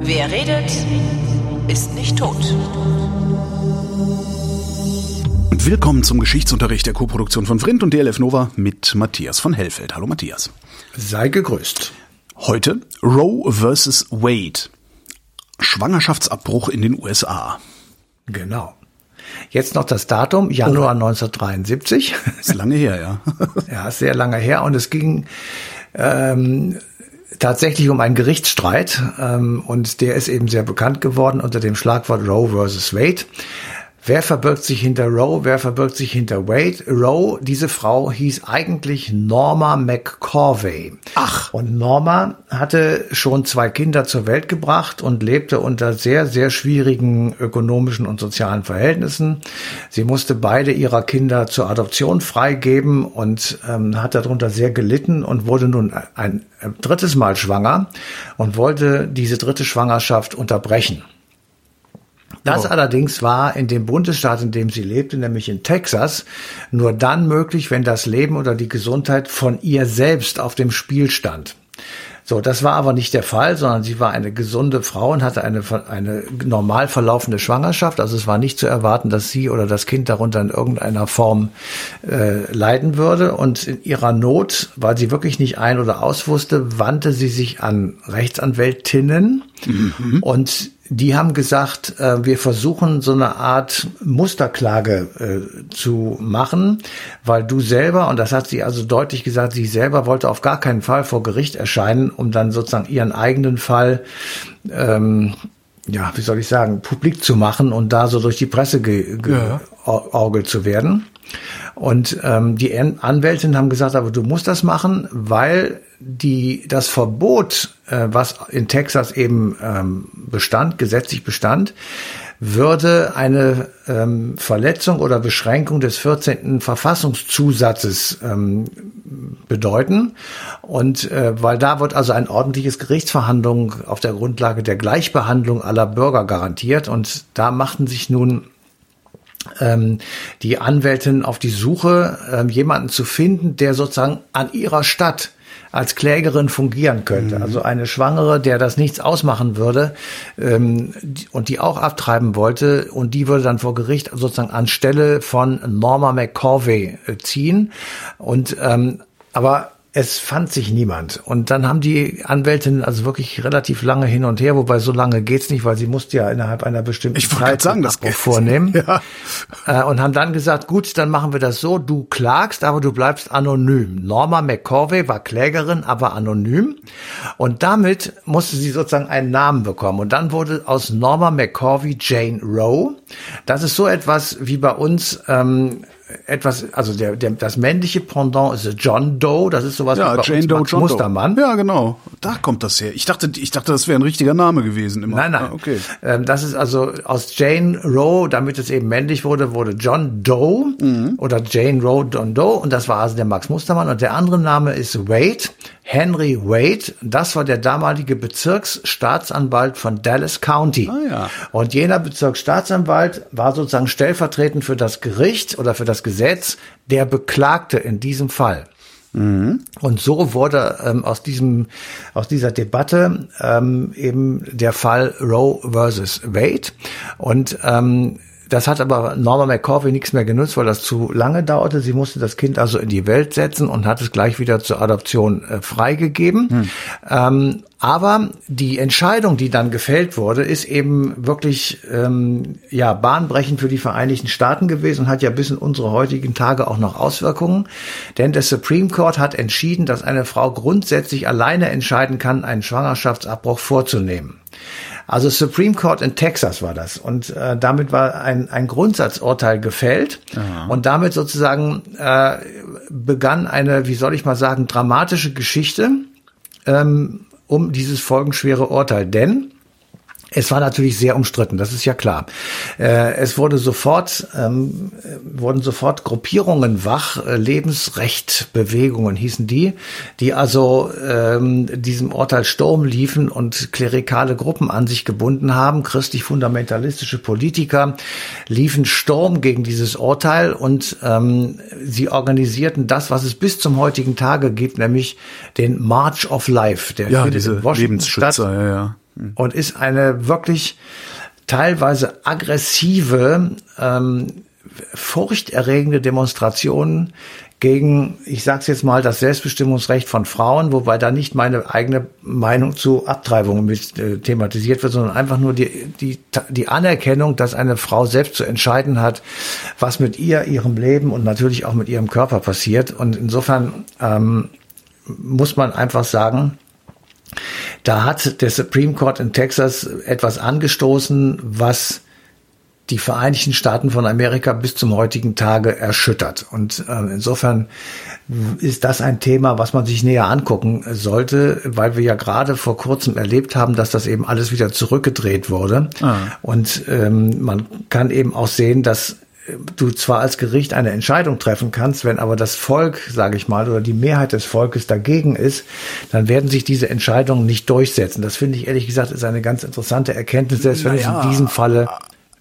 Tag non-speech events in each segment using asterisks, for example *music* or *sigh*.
Wer redet, ist nicht tot. Und willkommen zum Geschichtsunterricht der Koproduktion von Vrindt und DLF Nova mit Matthias von Hellfeld. Hallo Matthias. Sei gegrüßt. Heute Roe vs. Wade. Schwangerschaftsabbruch in den USA. Genau. Jetzt noch das Datum, Januar 1973. *laughs* Ist lange her, ja. *laughs* ja, ist sehr lange her. Und es ging ähm, tatsächlich um einen Gerichtsstreit. Ähm, und der ist eben sehr bekannt geworden unter dem Schlagwort Roe versus Wade. Wer verbirgt sich hinter Roe? Wer verbirgt sich hinter Wade? Roe, diese Frau hieß eigentlich Norma McCorvey. Ach. Und Norma hatte schon zwei Kinder zur Welt gebracht und lebte unter sehr, sehr schwierigen ökonomischen und sozialen Verhältnissen. Sie musste beide ihrer Kinder zur Adoption freigeben und ähm, hat darunter sehr gelitten und wurde nun ein, ein drittes Mal schwanger und wollte diese dritte Schwangerschaft unterbrechen. Das oh. allerdings war in dem Bundesstaat, in dem sie lebte, nämlich in Texas, nur dann möglich, wenn das Leben oder die Gesundheit von ihr selbst auf dem Spiel stand. So, das war aber nicht der Fall, sondern sie war eine gesunde Frau und hatte eine, eine normal verlaufende Schwangerschaft. Also es war nicht zu erwarten, dass sie oder das Kind darunter in irgendeiner Form äh, leiden würde. Und in ihrer Not, weil sie wirklich nicht ein- oder aus wusste, wandte sie sich an Rechtsanwältinnen mhm. und die haben gesagt, äh, wir versuchen so eine Art Musterklage äh, zu machen, weil du selber, und das hat sie also deutlich gesagt, sie selber wollte auf gar keinen Fall vor Gericht erscheinen, um dann sozusagen ihren eigenen Fall, ähm, ja, wie soll ich sagen, publik zu machen und da so durch die Presse georgelt ja. zu werden. Und ähm, die Anwältinnen haben gesagt, aber du musst das machen, weil die das Verbot, äh, was in Texas eben ähm, bestand, gesetzlich bestand, würde eine ähm, Verletzung oder Beschränkung des 14. Verfassungszusatzes ähm, bedeuten. Und äh, weil da wird also ein ordentliches Gerichtsverhandlung auf der Grundlage der Gleichbehandlung aller Bürger garantiert. Und da machten sich nun die Anwältin auf die Suche, ähm, jemanden zu finden, der sozusagen an ihrer Stadt als Klägerin fungieren könnte. Mhm. Also eine Schwangere, der das nichts ausmachen würde ähm, und die auch abtreiben wollte und die würde dann vor Gericht sozusagen anstelle von Norma McCorvey äh, ziehen. Und ähm, aber es fand sich niemand. Und dann haben die Anwältinnen also wirklich relativ lange hin und her, wobei so lange geht's nicht, weil sie musste ja innerhalb einer bestimmten ich Zeit sagen, das vornehmen. *laughs* Ja. Äh, und haben dann gesagt, gut, dann machen wir das so, du klagst, aber du bleibst anonym. Norma McCorvey war Klägerin, aber anonym. Und damit musste sie sozusagen einen Namen bekommen. Und dann wurde aus Norma McCorvey Jane Roe. Das ist so etwas wie bei uns ähm, etwas, also der, der, das männliche Pendant ist John Doe, das ist sowas ja, wie Jane Doe, Max John Mustermann. Doe. Ja, genau. Da kommt das her. Ich dachte, ich dachte, das wäre ein richtiger Name gewesen. Immer. Nein, nein. Ah, okay. Ähm, das ist also aus Jane Roe, damit es eben männlich wurde, wurde John Doe mhm. oder Jane Roe John Doe und das war also der Max Mustermann und der andere Name ist Wade. Henry Wade, das war der damalige Bezirksstaatsanwalt von Dallas County. Ah, ja. Und jener Bezirksstaatsanwalt war sozusagen stellvertretend für das Gericht oder für das Gesetz der Beklagte in diesem Fall. Mhm. Und so wurde ähm, aus diesem aus dieser Debatte ähm, eben der Fall Roe versus Wade und ähm, das hat aber Norma McCorvey nichts mehr genutzt, weil das zu lange dauerte. Sie musste das Kind also in die Welt setzen und hat es gleich wieder zur Adoption äh, freigegeben. Hm. Ähm, aber die Entscheidung, die dann gefällt wurde, ist eben wirklich ähm, ja bahnbrechend für die Vereinigten Staaten gewesen und hat ja bis in unsere heutigen Tage auch noch Auswirkungen. Denn der Supreme Court hat entschieden, dass eine Frau grundsätzlich alleine entscheiden kann, einen Schwangerschaftsabbruch vorzunehmen. Also Supreme Court in Texas war das. Und äh, damit war ein, ein Grundsatzurteil gefällt. Aha. Und damit sozusagen äh, begann eine, wie soll ich mal sagen, dramatische Geschichte ähm, um dieses folgenschwere Urteil. Denn Es war natürlich sehr umstritten, das ist ja klar. Äh, es wurde sofort, ähm, wurden sofort Gruppierungen wach, äh, Lebensrechtbewegungen hießen die, die also ähm, diesem Urteil Sturm liefen und klerikale Gruppen an sich gebunden haben. Christlich-fundamentalistische Politiker liefen Sturm gegen dieses Urteil und ähm, sie organisierten das, was es bis zum heutigen Tage gibt, nämlich den March of Life. Der ja, diese Lebensschützer, ja, ja und ist eine wirklich teilweise aggressive, ähm, furchterregende Demonstration gegen, ich sag's jetzt mal, das Selbstbestimmungsrecht von Frauen, wobei da nicht meine eigene Meinung zu Abtreibungen mit äh, thematisiert wird, sondern einfach nur die, die, die Anerkennung, dass eine Frau selbst zu entscheiden hat, was mit ihr, ihrem Leben und natürlich auch mit ihrem Körper passiert. Und insofern ähm, muss man einfach sagen, da hat der Supreme Court in Texas etwas angestoßen, was die Vereinigten Staaten von Amerika bis zum heutigen Tage erschüttert. Und äh, insofern ist das ein Thema, was man sich näher angucken sollte, weil wir ja gerade vor kurzem erlebt haben, dass das eben alles wieder zurückgedreht wurde. Ah. Und ähm, man kann eben auch sehen, dass du zwar als Gericht eine Entscheidung treffen kannst, wenn aber das Volk, sage ich mal, oder die Mehrheit des Volkes dagegen ist, dann werden sich diese Entscheidungen nicht durchsetzen. Das finde ich ehrlich gesagt ist eine ganz interessante Erkenntnis, selbst wenn naja, es in diesem Falle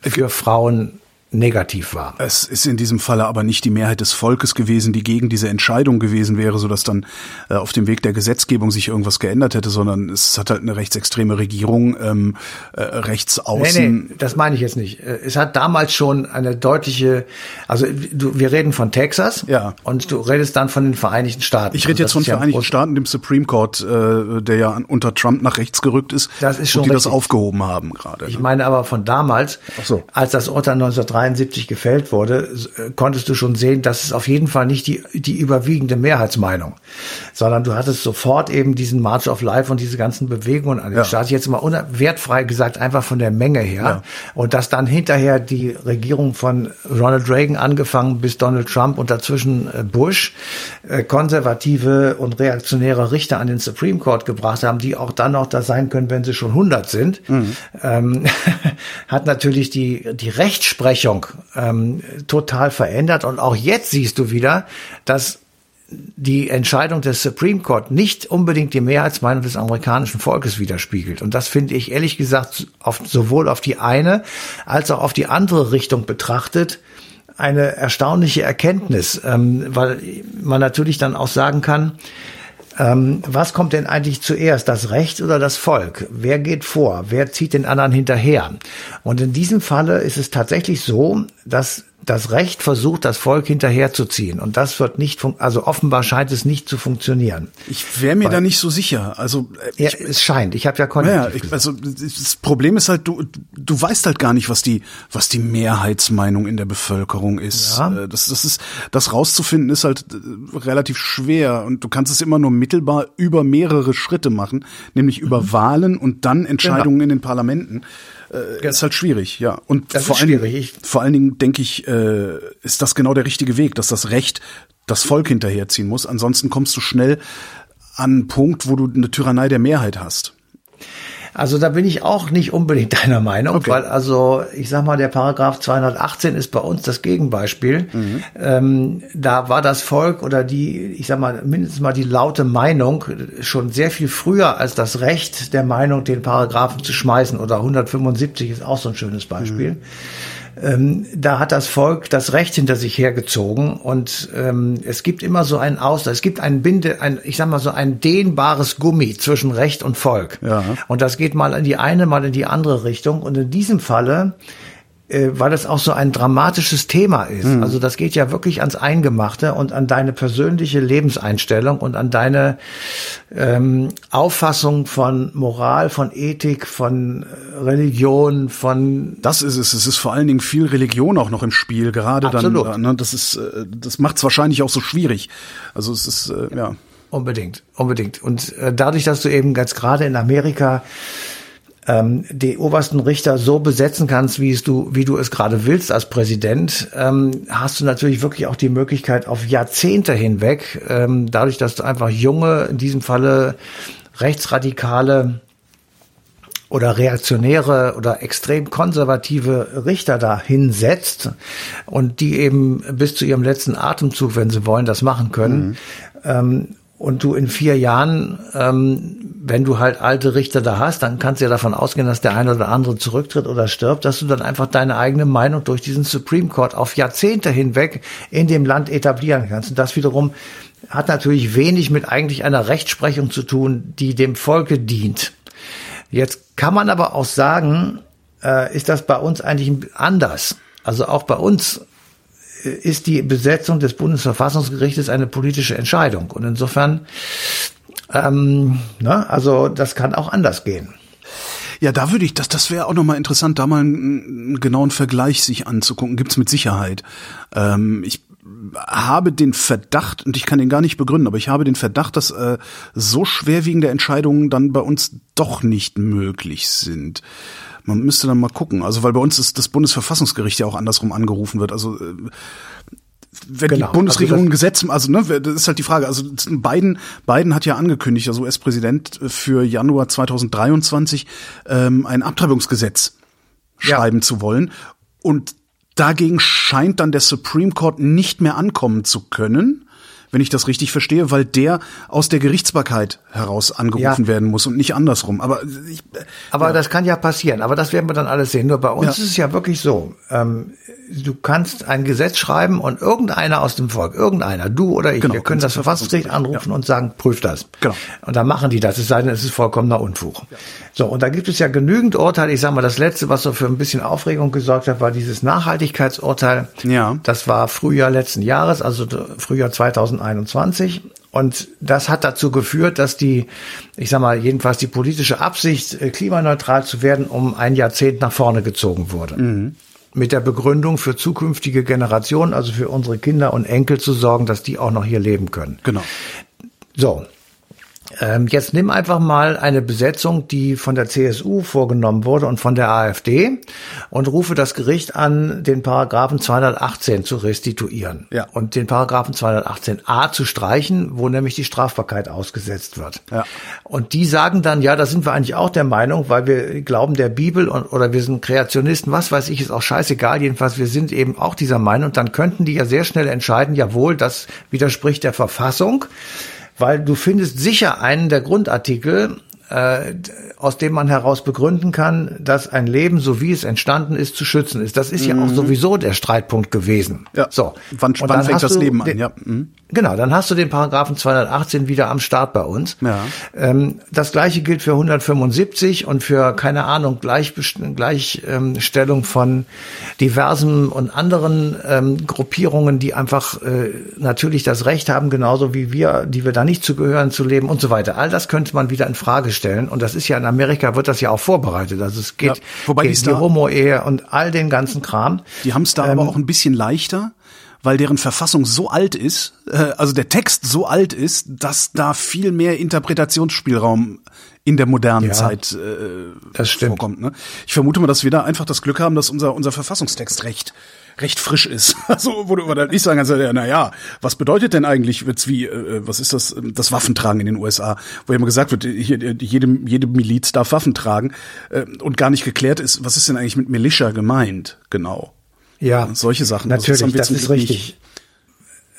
für Frauen negativ war. Es ist in diesem Falle aber nicht die Mehrheit des Volkes gewesen, die gegen diese Entscheidung gewesen wäre, sodass dann äh, auf dem Weg der Gesetzgebung sich irgendwas geändert hätte, sondern es hat halt eine rechtsextreme Regierung ähm, äh, rechts außen. Nee, nee, das meine ich jetzt nicht. Äh, es hat damals schon eine deutliche, also du, wir reden von Texas ja. und du redest dann von den Vereinigten Staaten. Ich rede jetzt von den Vereinigten ja Staaten, dem Supreme Court, äh, der ja unter Trump nach rechts gerückt ist das ist schon und die richtig. das aufgehoben haben gerade. Ich meine aber von damals, so. als das Urteil 1973 1973 gefällt wurde, äh, konntest du schon sehen, dass es auf jeden Fall nicht die, die überwiegende Mehrheitsmeinung, sondern du hattest sofort eben diesen March of Life und diese ganzen Bewegungen an den ja. Start. Jetzt mal wertfrei gesagt, einfach von der Menge her. Ja. Und dass dann hinterher die Regierung von Ronald Reagan angefangen bis Donald Trump und dazwischen äh, Bush äh, konservative und reaktionäre Richter an den Supreme Court gebracht haben, die auch dann noch da sein können, wenn sie schon 100 sind, mhm. ähm, *laughs* hat natürlich die, die Rechtsprechung Rechtsprechung ähm, total verändert. Und auch jetzt siehst du wieder, dass die Entscheidung des Supreme Court nicht unbedingt die Mehrheitsmeinung des amerikanischen Volkes widerspiegelt. Und das finde ich ehrlich gesagt auf, sowohl auf die eine als auch auf die andere Richtung betrachtet eine erstaunliche Erkenntnis, ähm, weil man natürlich dann auch sagen kann, ähm, was kommt denn eigentlich zuerst, das Recht oder das Volk? Wer geht vor? Wer zieht den anderen hinterher? Und in diesem Falle ist es tatsächlich so, dass das Recht versucht, das Volk hinterherzuziehen. Und das wird nicht, also offenbar scheint es nicht zu funktionieren. Ich wäre mir Weil, da nicht so sicher. Also äh, ja, es scheint. Ich habe ja konjunktiv ja, ich, Also das Problem ist halt, du du weißt halt gar nicht, was die was die Mehrheitsmeinung in der Bevölkerung ist. Ja. Äh, das das ist das rauszufinden ist halt äh, relativ schwer und du kannst es immer nur mittelbar über mehrere Schritte machen, nämlich über mhm. Wahlen und dann Entscheidungen genau. in den Parlamenten äh, ist halt schwierig, ja. Und das vor, allen, schwierig. vor allen Dingen denke ich, äh, ist das genau der richtige Weg, dass das Recht das Volk hinterherziehen muss. Ansonsten kommst du schnell an einen Punkt, wo du eine Tyrannei der Mehrheit hast. Also da bin ich auch nicht unbedingt *laughs* deiner Meinung, okay. weil also ich sag mal, der Paragraph 218 ist bei uns das Gegenbeispiel. Mhm. Ähm, da war das Volk oder die, ich sag mal, mindestens mal die laute Meinung schon sehr viel früher als das Recht der Meinung, den Paragraphen zu schmeißen. Oder 175 ist auch so ein schönes Beispiel. Mhm ähm, da hat das Volk das Recht hinter sich hergezogen und ähm, es gibt immer so einen Austausch, es gibt ein Binde, ein, ich sag mal so ein dehnbares Gummi zwischen Recht und Volk. Ja. Und das geht mal in die eine, mal in die andere Richtung. Und in diesem Falle äh, weil das auch so ein dramatisches Thema ist. Mhm. Also das geht ja wirklich ans Eingemachte und an deine persönliche Lebenseinstellung und an deine ähm, Auffassung von Moral, von Ethik, von äh, Religion, von Das ist es. Es ist vor allen Dingen viel Religion auch noch im Spiel, gerade Absolut. dann. Ne, das ist, äh, das macht es wahrscheinlich auch so schwierig. Also es ist äh, ja. Unbedingt, unbedingt. Und äh, dadurch, dass du eben ganz gerade in Amerika ähm, die obersten Richter so besetzen kannst, wie es du, wie du es gerade willst als Präsident, ähm, hast du natürlich wirklich auch die Möglichkeit auf Jahrzehnte hinweg, ähm, dadurch, dass du einfach junge, in diesem Falle rechtsradikale oder reaktionäre oder extrem konservative Richter da hinsetzt und die eben bis zu ihrem letzten Atemzug, wenn sie wollen, das machen können. Mhm. Ähm, und du in vier Jahren, ähm, wenn du halt alte Richter da hast, dann kannst du ja davon ausgehen, dass der eine oder andere zurücktritt oder stirbt, dass du dann einfach deine eigene Meinung durch diesen Supreme Court auf Jahrzehnte hinweg in dem Land etablieren kannst. Und das wiederum hat natürlich wenig mit eigentlich einer Rechtsprechung zu tun, die dem Volke dient. Jetzt kann man aber auch sagen, äh, ist das bei uns eigentlich anders. Also auch bei uns ist die Besetzung des Bundesverfassungsgerichtes eine politische Entscheidung. Und insofern, ähm, ne, also das kann auch anders gehen. Ja, da würde ich, das, das wäre auch nochmal interessant, da mal einen, einen, genauen Vergleich sich anzugucken. Gibt's mit Sicherheit. Ähm, ich habe den Verdacht, und ich kann den gar nicht begründen, aber ich habe den Verdacht, dass äh, so schwerwiegende Entscheidungen dann bei uns doch nicht möglich sind. Man müsste dann mal gucken. Also, weil bei uns ist das Bundesverfassungsgericht ja auch andersrum angerufen wird. Also äh, wenn genau. die Bundesregierung also ein Gesetz, also ne, das ist halt die Frage. Also Biden, Biden hat ja angekündigt, also US-Präsident für Januar 2023 ähm, ein Abtreibungsgesetz ja. schreiben zu wollen. Und Dagegen scheint dann der Supreme Court nicht mehr ankommen zu können, wenn ich das richtig verstehe, weil der aus der Gerichtsbarkeit heraus angerufen ja. werden muss und nicht andersrum. Aber ich, aber ja. das kann ja passieren. Aber das werden wir dann alles sehen. Nur bei uns ja. ist es ja wirklich so. Ähm, du kannst ein Gesetz schreiben und irgendeiner aus dem Volk, irgendeiner, du oder ich, genau, wir können das Verfassungsgericht anrufen und sagen, prüf das. Genau. Und dann machen die das, es sei denn, es ist vollkommener Unfug. So, und da gibt es ja genügend Urteile. Ich sage mal, das letzte, was so für ein bisschen Aufregung gesorgt hat, war dieses Nachhaltigkeitsurteil. Ja. Das war Frühjahr letzten Jahres, also Frühjahr 2021. Und das hat dazu geführt, dass die, ich sag mal, jedenfalls die politische Absicht, äh, klimaneutral zu werden, um ein Jahrzehnt nach vorne gezogen wurde. Mhm mit der Begründung für zukünftige Generationen, also für unsere Kinder und Enkel zu sorgen, dass die auch noch hier leben können. Genau. So, ähm, jetzt nimm einfach mal eine Besetzung, die von der CSU vorgenommen wurde und von der AfD und rufe das Gericht an, den Paragraphen 218 zu restituieren ja. und den Paragraphen 218a zu streichen, wo nämlich die Strafbarkeit ausgesetzt wird. Ja. Und die sagen dann, ja, da sind wir eigentlich auch der Meinung, weil wir glauben der Bibel und, oder wir sind Kreationisten, was weiß ich, ist auch scheißegal. Jedenfalls, wir sind eben auch dieser Meinung. Dann könnten die ja sehr schnell entscheiden, jawohl, das widerspricht der Verfassung weil du findest sicher einen der Grundartikel, äh, aus dem man heraus begründen kann, dass ein Leben, so wie es entstanden ist, zu schützen ist. Das ist mhm. ja auch mhm. sowieso der Streitpunkt gewesen. Ja. So. Wann, wann fängt das Leben an? Ja. Mhm. Genau, dann hast du den Paragraphen 218 wieder am Start bei uns. Ja. Ähm, das gleiche gilt für 175 und für, keine Ahnung, Gleichstellung von diversen und anderen ähm, Gruppierungen, die einfach äh, natürlich das Recht haben, genauso wie wir, die wir da nicht zugehören, zu leben und so weiter. All das könnte man wieder in Frage stellen. Und das ist ja in Amerika wird das ja auch vorbereitet. Also es geht, ja, wobei geht die Homo-Ehe und all den ganzen Kram. Die haben es da ähm, aber auch ein bisschen leichter weil deren Verfassung so alt ist, äh, also der Text so alt ist, dass da viel mehr Interpretationsspielraum in der modernen ja, Zeit äh, das stimmt. vorkommt. Ne? Ich vermute mal, dass wir da einfach das Glück haben, dass unser unser Verfassungstext recht recht frisch ist. *laughs* Also wo du dann nicht sagen kannst, ja, na ja, was bedeutet denn eigentlich jetzt wie äh, was ist das das Waffentragen in den USA, wo immer gesagt wird, hier, jede jede Miliz darf Waffen tragen äh, und gar nicht geklärt ist, was ist denn eigentlich mit Militia gemeint, genau. Ja, solche Sachen. Natürlich, also das, das ist richtig.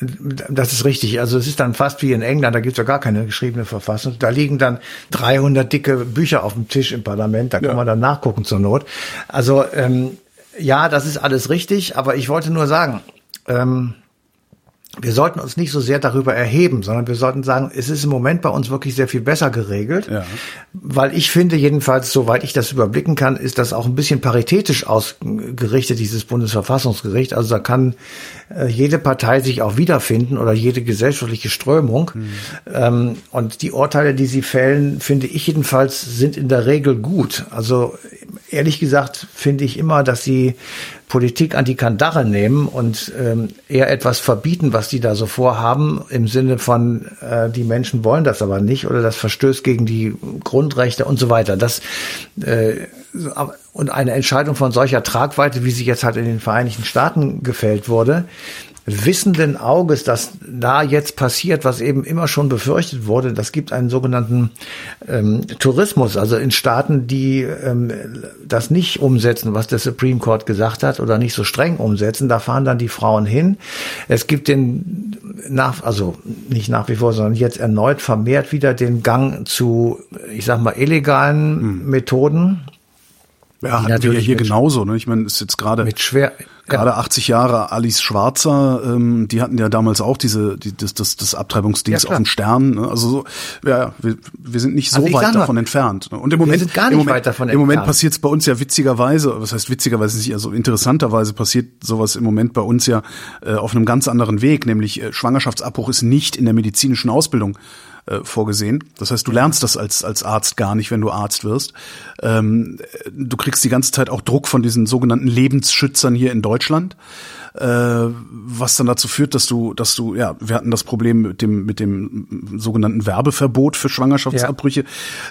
Das ist richtig. Also es ist dann fast wie in England, da gibt's ja gar keine geschriebene Verfassung. Da liegen dann 300 dicke Bücher auf dem Tisch im Parlament, da kann ja. man dann nachgucken zur Not. Also ähm, ja, das ist alles richtig, aber ich wollte nur sagen, ähm, wir sollten uns nicht so sehr darüber erheben, sondern wir sollten sagen, es ist im Moment bei uns wirklich sehr viel besser geregelt, ja. weil ich finde jedenfalls, soweit ich das überblicken kann, ist das auch ein bisschen paritätisch ausgerichtet, dieses Bundesverfassungsgericht. Also da kann äh, jede Partei sich auch wiederfinden oder jede gesellschaftliche Strömung. Mhm. Ähm, und die Urteile, die sie fällen, finde ich jedenfalls, sind in der Regel gut. Also ehrlich gesagt finde ich immer, dass sie Politik an die Kandare nehmen und ähm, eher etwas verbieten, was die da so vorhaben, im Sinne von, äh, die Menschen wollen das aber nicht oder das verstößt gegen die Grundrechte und so weiter. Das äh, und eine Entscheidung von solcher Tragweite, wie sie jetzt halt in den Vereinigten Staaten gefällt wurde, wissenden Auges, dass da jetzt passiert, was eben immer schon befürchtet wurde. Das gibt einen sogenannten ähm, Tourismus, also in Staaten, die ähm, das nicht umsetzen, was der Supreme Court gesagt hat, oder nicht so streng umsetzen. Da fahren dann die Frauen hin. Es gibt den nach, also nicht nach wie vor, sondern jetzt erneut vermehrt wieder den Gang zu, ich sag mal, illegalen hm. Methoden ja, hatten wir ja hier genauso. Ne? Ich meine, ist jetzt gerade mit schwer gerade ja. 80 Jahre Alice Schwarzer, ähm, die hatten ja damals auch diese die, das das, das Abtreibungsdings ja, auf dem Stern. Ne? Also so, ja, wir, wir sind nicht so also weit davon entfernt. Ne? Und im Moment, gar nicht im Moment, weit davon im Moment passiert es bei uns ja witzigerweise, was heißt witzigerweise nicht, also interessanterweise passiert sowas im Moment bei uns ja äh, auf einem ganz anderen Weg, nämlich äh, Schwangerschaftsabbruch ist nicht in der medizinischen Ausbildung äh, vorgesehen. Das heißt, du lernst das als, als Arzt gar nicht, wenn du Arzt wirst. Ähm, du kriegst die ganze Zeit auch Druck von diesen sogenannten Lebensschützern hier in Deutschland äh, was dann dazu führt, dass du, dass du, ja, wir hatten das Problem mit dem, mit dem sogenannten Werbeverbot für Schwangerschaftsabbrüche. Ja.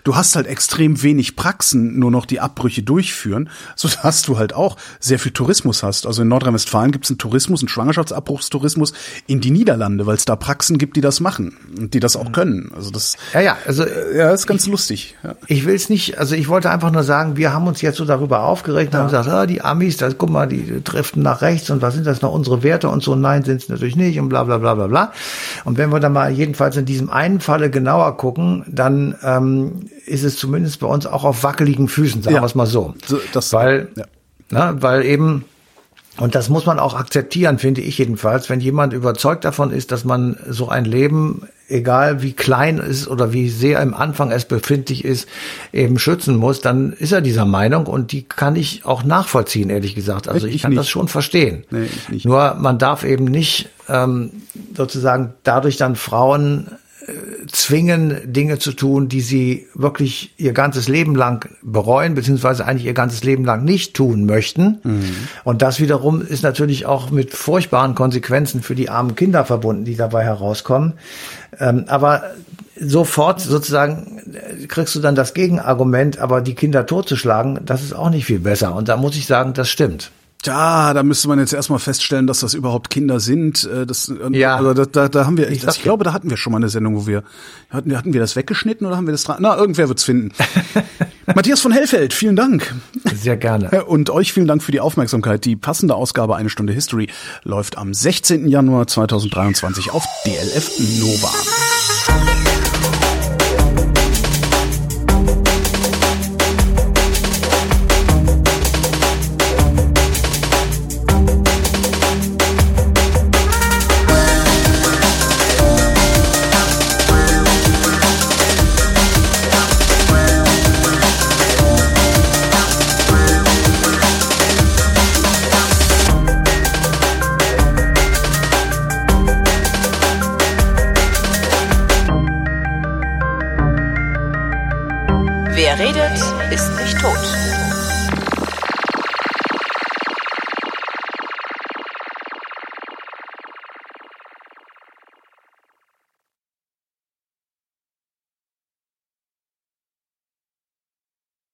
Du hast halt extrem wenig Praxen, nur noch die Abbrüche durchführen, so dass du halt auch sehr viel Tourismus hast. Also in Nordrhein-Westfalen gibt es einen Tourismus, einen Schwangerschaftsabbruchstourismus in die Niederlande, weil es da Praxen gibt, die das machen und die das auch mhm. können. Also das, ja, ja, also äh, ja, ist ganz ich, lustig. Ja. Ich will es nicht, also ich wollte einfach nur sagen, wir haben uns jetzt so darüber aufgeregt, ja. haben gesagt, ah, die Amis, das, guck mal, die driften nach rechts und was sind das das noch unsere Werte und so? Nein, sind es natürlich nicht und bla bla bla bla bla. Und wenn wir dann mal jedenfalls in diesem einen Falle genauer gucken, dann ähm, ist es zumindest bei uns auch auf wackeligen Füßen, sagen ja. wir es mal so. so das, weil, ja. na, weil eben und das muss man auch akzeptieren, finde ich jedenfalls, wenn jemand überzeugt davon ist, dass man so ein Leben, egal wie klein es ist oder wie sehr im Anfang es befindlich ist, eben schützen muss, dann ist er dieser Meinung und die kann ich auch nachvollziehen, ehrlich gesagt. Also ich, ich kann nicht. das schon verstehen. Nee, Nur man darf eben nicht ähm, sozusagen dadurch dann Frauen zwingen, Dinge zu tun, die sie wirklich ihr ganzes Leben lang bereuen, beziehungsweise eigentlich ihr ganzes Leben lang nicht tun möchten. Mhm. Und das wiederum ist natürlich auch mit furchtbaren Konsequenzen für die armen Kinder verbunden, die dabei herauskommen. Ähm, aber sofort sozusagen kriegst du dann das Gegenargument, aber die Kinder totzuschlagen, das ist auch nicht viel besser. Und da muss ich sagen, das stimmt. Ja, da müsste man jetzt erstmal feststellen, dass das überhaupt Kinder sind. Äh, das, ja. Also da, da, da haben wir, ich, das, ich glaube, da hatten wir schon mal eine Sendung, wo wir hatten, hatten wir das weggeschnitten oder haben wir das dran? Na, irgendwer wird's finden. *laughs* Matthias von Hellfeld, vielen Dank. Sehr gerne. *laughs* Und euch vielen Dank für die Aufmerksamkeit. Die passende Ausgabe Eine Stunde History läuft am 16. Januar 2023 auf DLF Nova.